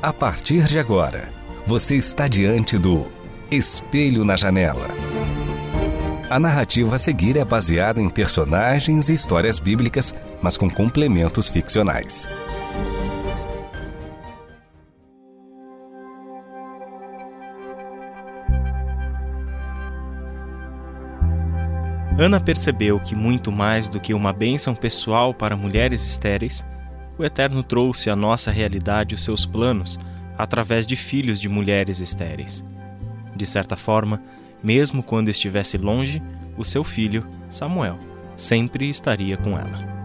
A partir de agora, você está diante do Espelho na Janela. A narrativa a seguir é baseada em personagens e histórias bíblicas, mas com complementos ficcionais. Ana percebeu que, muito mais do que uma bênção pessoal para mulheres estéreis, o Eterno trouxe à nossa realidade os seus planos através de filhos de mulheres estéreis. De certa forma, mesmo quando estivesse longe, o seu filho, Samuel, sempre estaria com ela.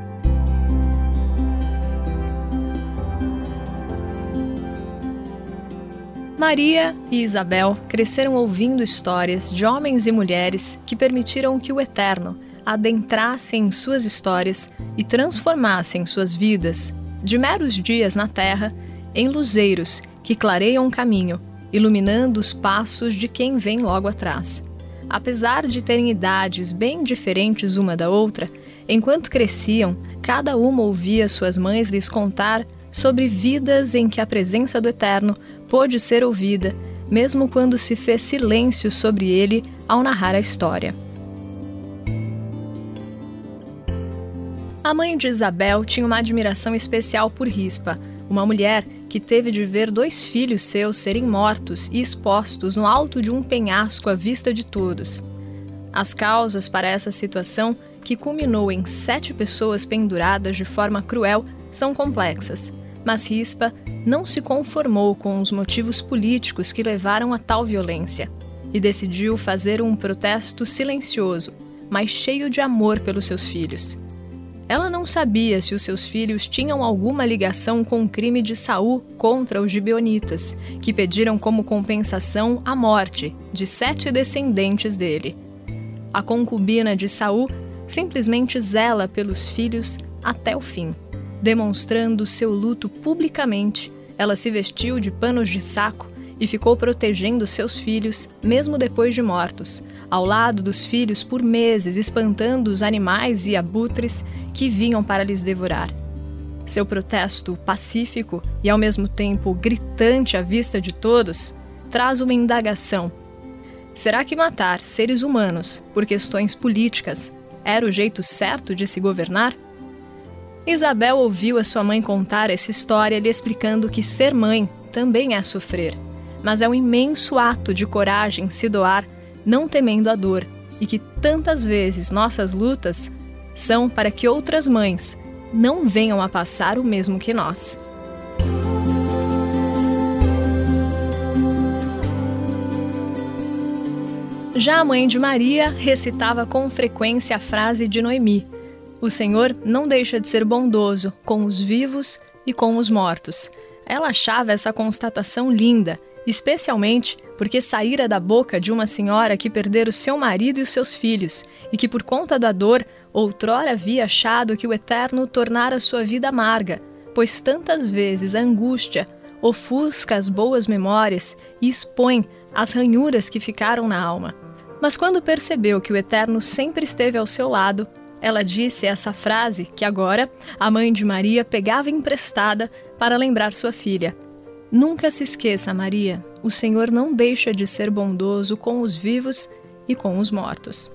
Maria e Isabel cresceram ouvindo histórias de homens e mulheres que permitiram que o Eterno adentrasse em suas histórias e transformasse em suas vidas, de meros dias na terra, em luzeiros que clareiam o caminho, iluminando os passos de quem vem logo atrás. Apesar de terem idades bem diferentes uma da outra, enquanto cresciam, cada uma ouvia suas mães lhes contar sobre vidas em que a presença do Eterno pôde ser ouvida, mesmo quando se fez silêncio sobre ele ao narrar a história. A mãe de Isabel tinha uma admiração especial por Rispa, uma mulher que teve de ver dois filhos seus serem mortos e expostos no alto de um penhasco à vista de todos. As causas para essa situação, que culminou em sete pessoas penduradas de forma cruel, são complexas mas Rispa não se conformou com os motivos políticos que levaram a tal violência e decidiu fazer um protesto silencioso, mas cheio de amor pelos seus filhos. Ela não sabia se os seus filhos tinham alguma ligação com o crime de Saul contra os gibeonitas, que pediram como compensação a morte de sete descendentes dele. A concubina de Saul simplesmente zela pelos filhos até o fim. Demonstrando seu luto publicamente, ela se vestiu de panos de saco e ficou protegendo seus filhos, mesmo depois de mortos, ao lado dos filhos por meses, espantando os animais e abutres que vinham para lhes devorar. Seu protesto pacífico e ao mesmo tempo gritante à vista de todos traz uma indagação. Será que matar seres humanos por questões políticas era o jeito certo de se governar? Isabel ouviu a sua mãe contar essa história lhe explicando que ser mãe também é sofrer, mas é um imenso ato de coragem se doar, não temendo a dor, e que tantas vezes nossas lutas são para que outras mães não venham a passar o mesmo que nós. Já a mãe de Maria recitava com frequência a frase de Noemi: o Senhor não deixa de ser bondoso com os vivos e com os mortos. Ela achava essa constatação linda, especialmente porque saíra da boca de uma senhora que perdera o seu marido e os seus filhos, e que por conta da dor outrora havia achado que o Eterno tornara sua vida amarga, pois tantas vezes a angústia ofusca as boas memórias e expõe as ranhuras que ficaram na alma. Mas quando percebeu que o Eterno sempre esteve ao seu lado, ela disse essa frase que agora a mãe de Maria pegava emprestada para lembrar sua filha. Nunca se esqueça, Maria, o Senhor não deixa de ser bondoso com os vivos e com os mortos.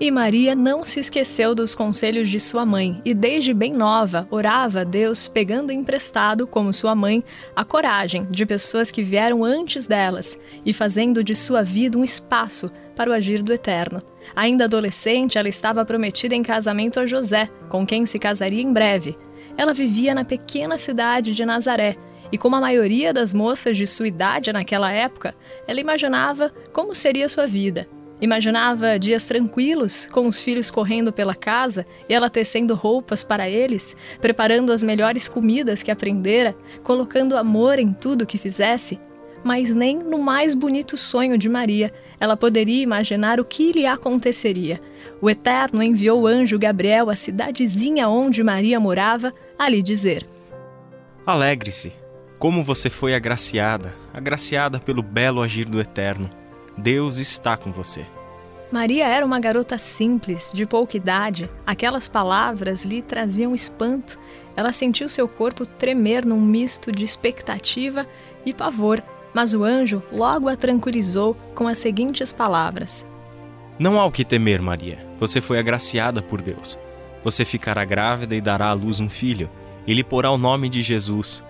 E Maria não se esqueceu dos conselhos de sua mãe e, desde bem nova, orava a Deus, pegando emprestado, como sua mãe, a coragem de pessoas que vieram antes delas e fazendo de sua vida um espaço para o agir do Eterno. Ainda adolescente, ela estava prometida em casamento a José, com quem se casaria em breve. Ela vivia na pequena cidade de Nazaré e, como a maioria das moças de sua idade naquela época, ela imaginava como seria sua vida Imaginava dias tranquilos, com os filhos correndo pela casa e ela tecendo roupas para eles, preparando as melhores comidas que aprendera, colocando amor em tudo que fizesse. Mas nem no mais bonito sonho de Maria ela poderia imaginar o que lhe aconteceria. O Eterno enviou o anjo Gabriel à cidadezinha onde Maria morava a lhe dizer: Alegre-se, como você foi agraciada, agraciada pelo belo agir do Eterno. Deus está com você. Maria era uma garota simples, de pouca idade. Aquelas palavras lhe traziam espanto. Ela sentiu seu corpo tremer num misto de expectativa e pavor, mas o anjo logo a tranquilizou com as seguintes palavras: Não há o que temer, Maria. Você foi agraciada por Deus. Você ficará grávida e dará à luz um filho. Ele porá o nome de Jesus.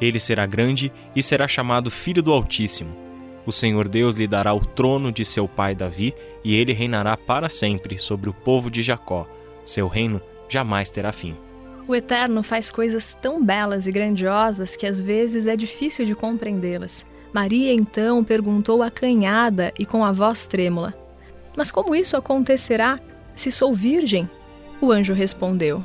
Ele será grande e será chamado Filho do Altíssimo. O Senhor Deus lhe dará o trono de seu pai Davi, e ele reinará para sempre sobre o povo de Jacó. Seu reino jamais terá fim. O Eterno faz coisas tão belas e grandiosas que às vezes é difícil de compreendê-las. Maria então perguntou acanhada e com a voz trêmula: Mas como isso acontecerá se sou virgem? O anjo respondeu: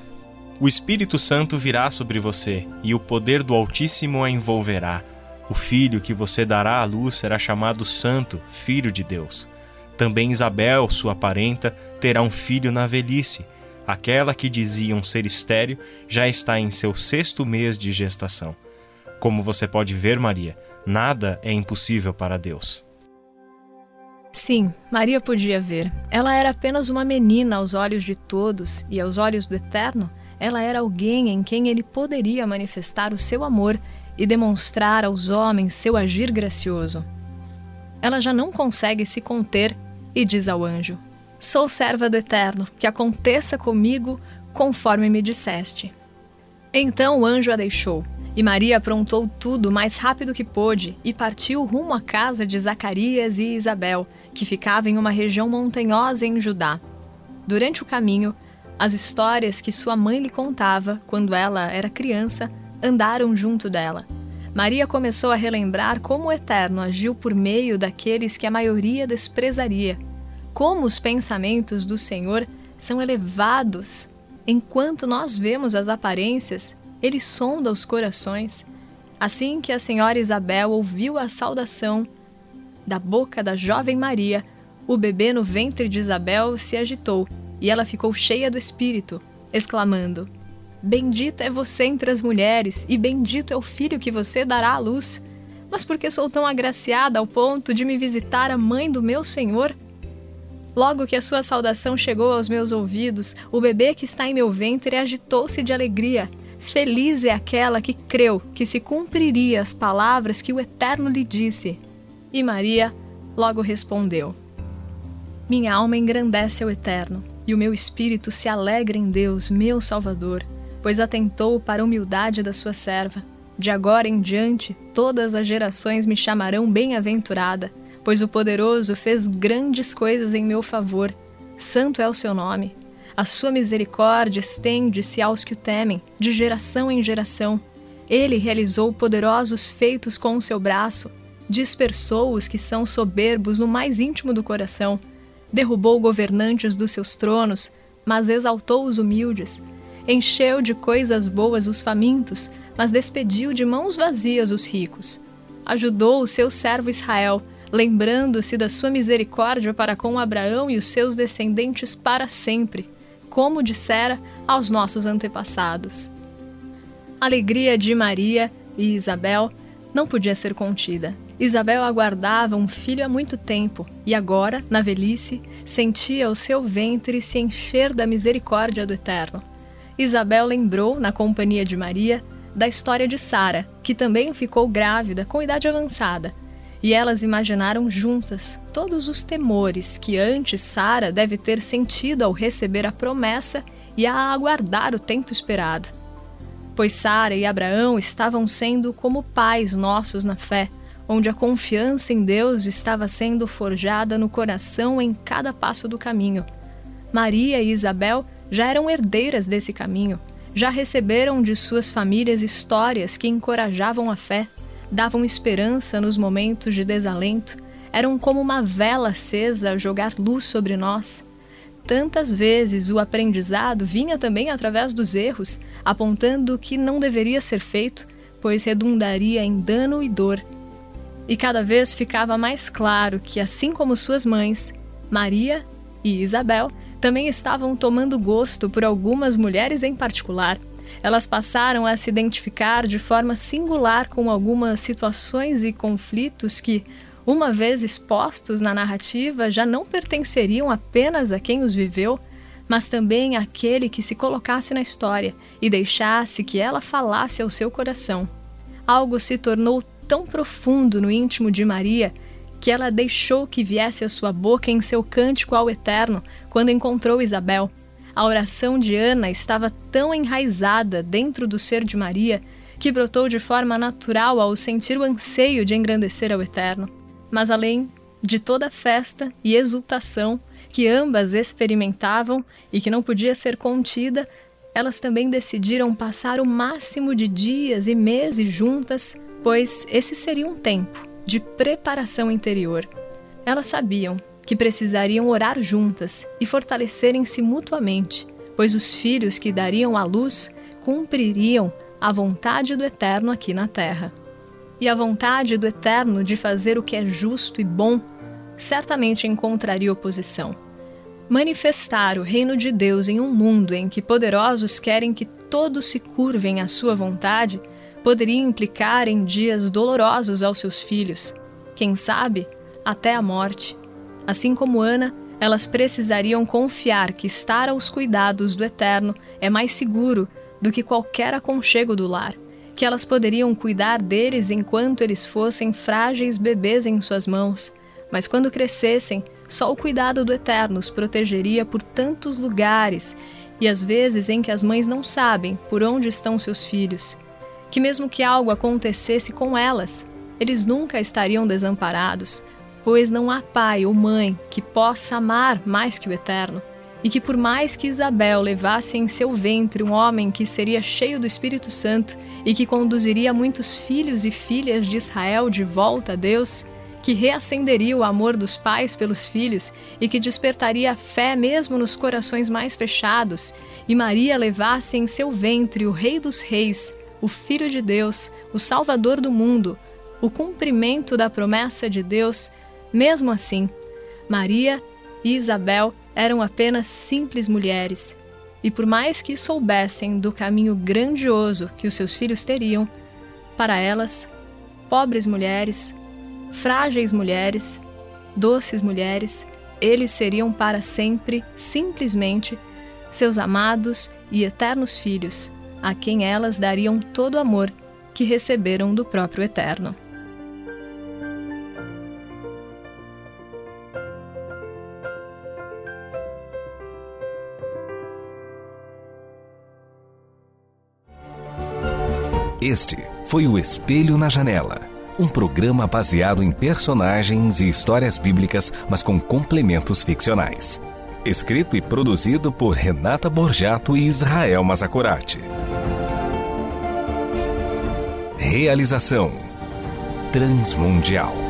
O Espírito Santo virá sobre você, e o poder do Altíssimo a envolverá. O filho que você dará à luz será chamado Santo, Filho de Deus. Também Isabel, sua parenta, terá um filho na velhice. Aquela que diziam ser estéril já está em seu sexto mês de gestação. Como você pode ver, Maria, nada é impossível para Deus. Sim, Maria podia ver. Ela era apenas uma menina aos olhos de todos e aos olhos do Eterno. Ela era alguém em quem ele poderia manifestar o seu amor e demonstrar aos homens seu agir gracioso. Ela já não consegue se conter e diz ao anjo: Sou serva do Eterno, que aconteça comigo conforme me disseste. Então o anjo a deixou, e Maria aprontou tudo o mais rápido que pôde e partiu rumo à casa de Zacarias e Isabel, que ficava em uma região montanhosa em Judá. Durante o caminho, as histórias que sua mãe lhe contava quando ela era criança andaram junto dela. Maria começou a relembrar como o Eterno agiu por meio daqueles que a maioria desprezaria. Como os pensamentos do Senhor são elevados. Enquanto nós vemos as aparências, ele sonda os corações. Assim que a senhora Isabel ouviu a saudação da boca da jovem Maria, o bebê no ventre de Isabel se agitou e ela ficou cheia do espírito, exclamando: Bendita é você entre as mulheres, e bendito é o filho que você dará à luz. Mas por que sou tão agraciada ao ponto de me visitar a mãe do meu Senhor? Logo que a sua saudação chegou aos meus ouvidos, o bebê que está em meu ventre agitou-se de alegria. Feliz é aquela que creu que se cumpriria as palavras que o Eterno lhe disse. E Maria logo respondeu: Minha alma engrandece ao Eterno, e o meu espírito se alegra em Deus, meu Salvador pois atentou para a humildade da sua serva. De agora em diante, todas as gerações me chamarão bem-aventurada, pois o poderoso fez grandes coisas em meu favor. Santo é o seu nome. A sua misericórdia estende-se aos que o temem, de geração em geração. Ele realizou poderosos feitos com o seu braço, dispersou os que são soberbos no mais íntimo do coração, derrubou governantes dos seus tronos, mas exaltou os humildes encheu de coisas boas os famintos, mas despediu de mãos vazias os ricos. Ajudou o seu servo Israel, lembrando-se da sua misericórdia para com Abraão e os seus descendentes para sempre, como dissera aos nossos antepassados. A alegria de Maria e Isabel não podia ser contida. Isabel aguardava um filho há muito tempo e agora, na velhice, sentia o seu ventre se encher da misericórdia do Eterno. Isabel lembrou, na companhia de Maria, da história de Sara, que também ficou grávida com idade avançada, e elas imaginaram juntas todos os temores que antes Sara deve ter sentido ao receber a promessa e a aguardar o tempo esperado. Pois Sara e Abraão estavam sendo como pais nossos na fé, onde a confiança em Deus estava sendo forjada no coração em cada passo do caminho. Maria e Isabel já eram herdeiras desse caminho, já receberam de suas famílias histórias que encorajavam a fé, davam esperança nos momentos de desalento. eram como uma vela acesa a jogar luz sobre nós. Tantas vezes o aprendizado vinha também através dos erros, apontando o que não deveria ser feito, pois redundaria em dano e dor. E cada vez ficava mais claro que, assim como suas mães, Maria e Isabel, também estavam tomando gosto por algumas mulheres em particular. Elas passaram a se identificar de forma singular com algumas situações e conflitos que, uma vez expostos na narrativa, já não pertenceriam apenas a quem os viveu, mas também àquele que se colocasse na história e deixasse que ela falasse ao seu coração. Algo se tornou tão profundo no íntimo de Maria que ela deixou que viesse à sua boca em seu cântico ao Eterno quando encontrou Isabel. A oração de Ana estava tão enraizada dentro do ser de Maria que brotou de forma natural ao sentir o anseio de engrandecer ao Eterno. Mas além de toda a festa e exultação que ambas experimentavam e que não podia ser contida, elas também decidiram passar o máximo de dias e meses juntas, pois esse seria um tempo de preparação interior. Elas sabiam que precisariam orar juntas e fortalecerem-se mutuamente, pois os filhos que dariam à luz cumpririam a vontade do Eterno aqui na terra e a vontade do Eterno de fazer o que é justo e bom, certamente encontraria oposição. Manifestar o reino de Deus em um mundo em que poderosos querem que todos se curvem à sua vontade poderia implicar em dias dolorosos aos seus filhos, quem sabe, até a morte. Assim como Ana, elas precisariam confiar que estar aos cuidados do Eterno é mais seguro do que qualquer aconchego do lar que elas poderiam cuidar deles enquanto eles fossem frágeis bebês em suas mãos, mas quando crescessem, só o cuidado do Eterno os protegeria por tantos lugares e às vezes em que as mães não sabem por onde estão seus filhos. Que mesmo que algo acontecesse com elas, eles nunca estariam desamparados, pois não há pai ou mãe que possa amar mais que o Eterno e que por mais que Isabel levasse em seu ventre um homem que seria cheio do Espírito Santo e que conduziria muitos filhos e filhas de Israel de volta a Deus, que reacenderia o amor dos pais pelos filhos e que despertaria a fé mesmo nos corações mais fechados, e Maria levasse em seu ventre o Rei dos Reis, o Filho de Deus, o Salvador do mundo, o cumprimento da promessa de Deus, mesmo assim, Maria e Isabel eram apenas simples mulheres, e por mais que soubessem do caminho grandioso que os seus filhos teriam, para elas, pobres mulheres, frágeis mulheres, doces mulheres, eles seriam para sempre, simplesmente, seus amados e eternos filhos, a quem elas dariam todo o amor que receberam do próprio Eterno. Este foi o Espelho na Janela, um programa baseado em personagens e histórias bíblicas, mas com complementos ficcionais. Escrito e produzido por Renata Borjato e Israel Mazacorati. Realização Transmundial.